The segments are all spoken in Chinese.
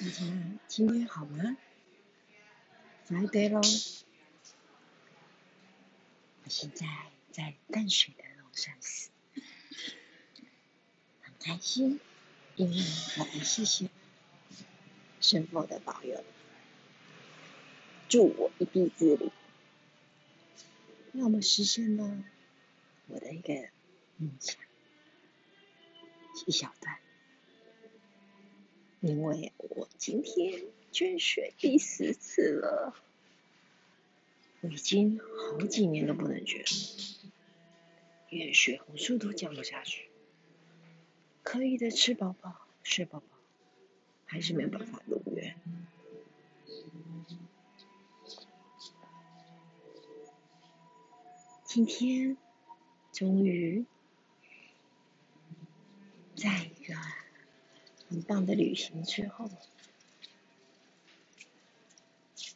大家今天好吗？Friday 咯，我现在在淡水的龙山寺，很开心，因为我来谢谢神佛的保佑，助我一臂之力，让我们实现了我的一个梦想，一小段。因为我今天捐血第十次了，我已经好几年都不能捐，因为血红素都降不下去，可以的吃饱饱睡饱饱，还是没有办法入院。今天终于在一个。很棒的旅行之后，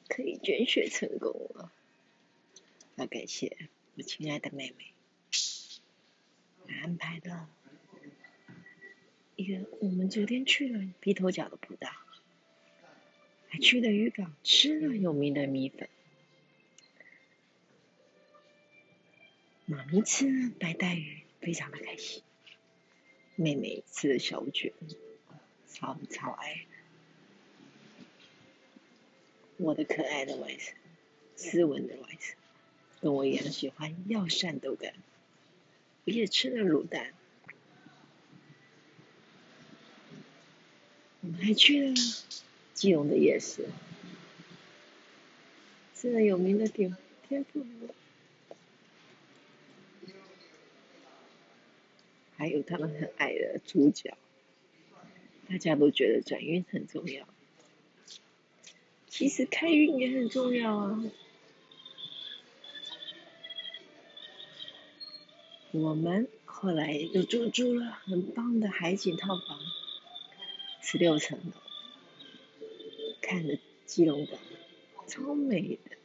可以捐血成功了。要感谢我亲爱的妹妹，安排的一个我们昨天去了鼻头角的步道，还去了渔港吃了有名的米粉，妈咪吃了白带鱼，非常的开心。妹妹吃了小卷。超超爱我的可爱的外甥，斯文的外甥，跟我一样喜欢药膳豆干，我也吃了卤蛋。我们还去了基隆的夜市，吃了有名的天天妇罗，还有他们很爱的猪脚。大家都觉得转运很重要，其实开运也很重要啊。我们后来又住住了很棒的海景套房，十六层楼，看着基隆港，超美的。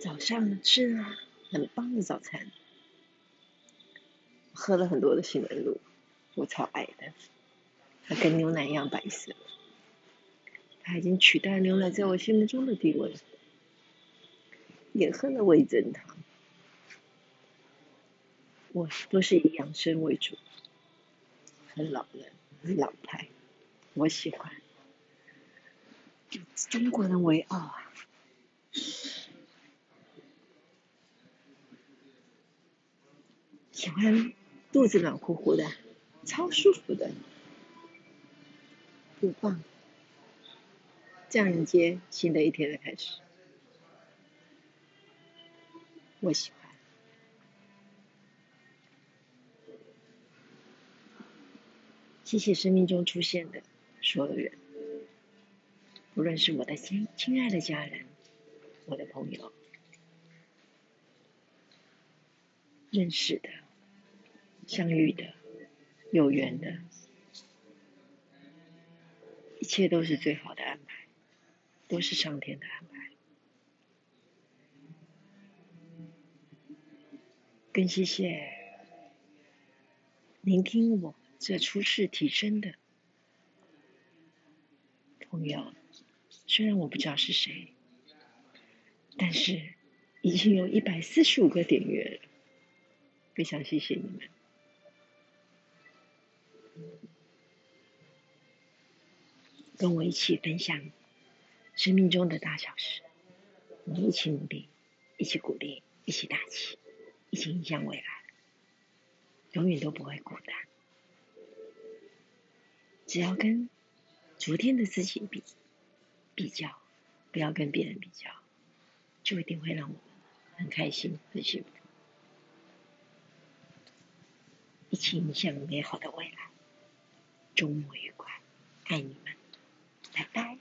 早上吃了很棒的早餐。喝了很多的杏仁露，我超爱的，它跟牛奶一样白色，它已经取代牛奶在我心目中的地位。也喝了味增汤，我都是以养生为主，很老人，老派，我喜欢，中国人为傲啊，喜欢。肚子暖乎乎的，超舒服的，不棒！这样迎接新的一天的开始，我喜欢。谢谢生命中出现的所有人，不论是我的亲亲爱的家人，我的朋友，认识的。相遇的，有缘的，一切都是最好的安排，都是上天的安排。更谢谢聆听我这初世提升的朋友，虽然我不知道是谁，但是已经有一百四十五个点阅了，非常谢谢你们。跟我一起分享生命中的大小事，我们一起努力，一起鼓励，一起打气，一起影响未来，永远都不会孤单。只要跟昨天的自己比比较，不要跟别人比较，就一定会让我们很开心、很幸福，一起影响美好的未来。周末愉快，爱你们。拜拜。